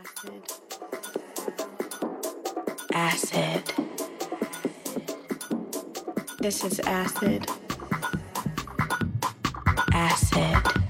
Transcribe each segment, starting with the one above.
Acid. Acid. This is acid. Acid.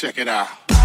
Check it out.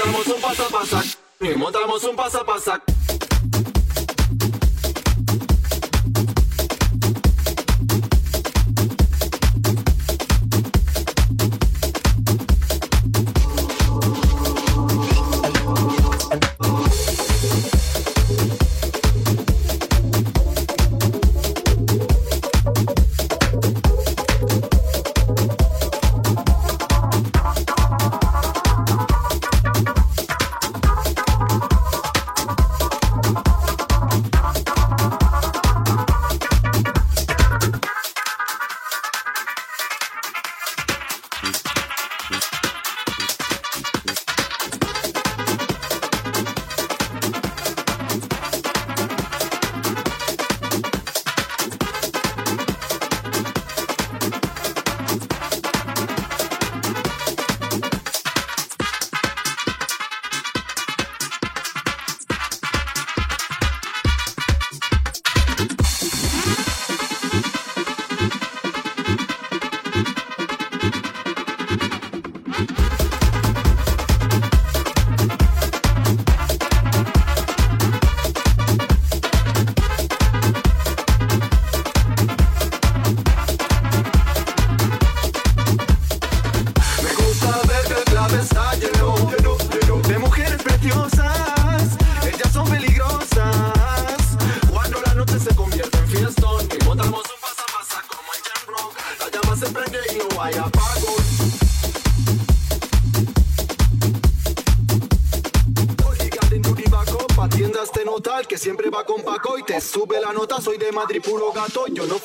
montamos un pasa pasa, y montamos un pasa pasa. Madrid puro gato. Yo no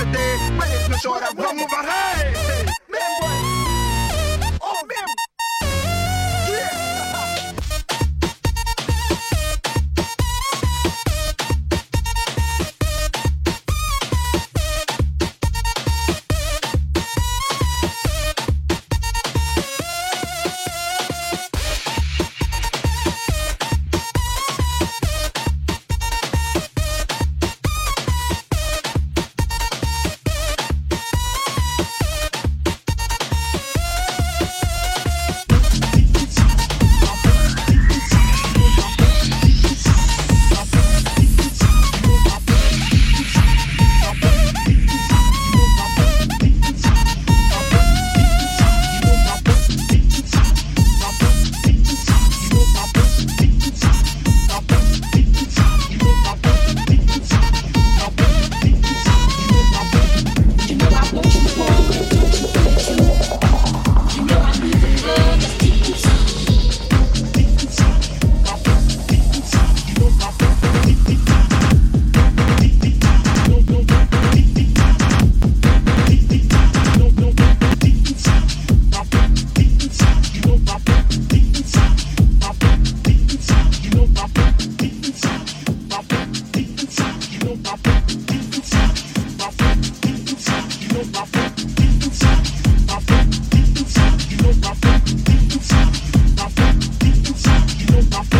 sympathy. But if show that. It's my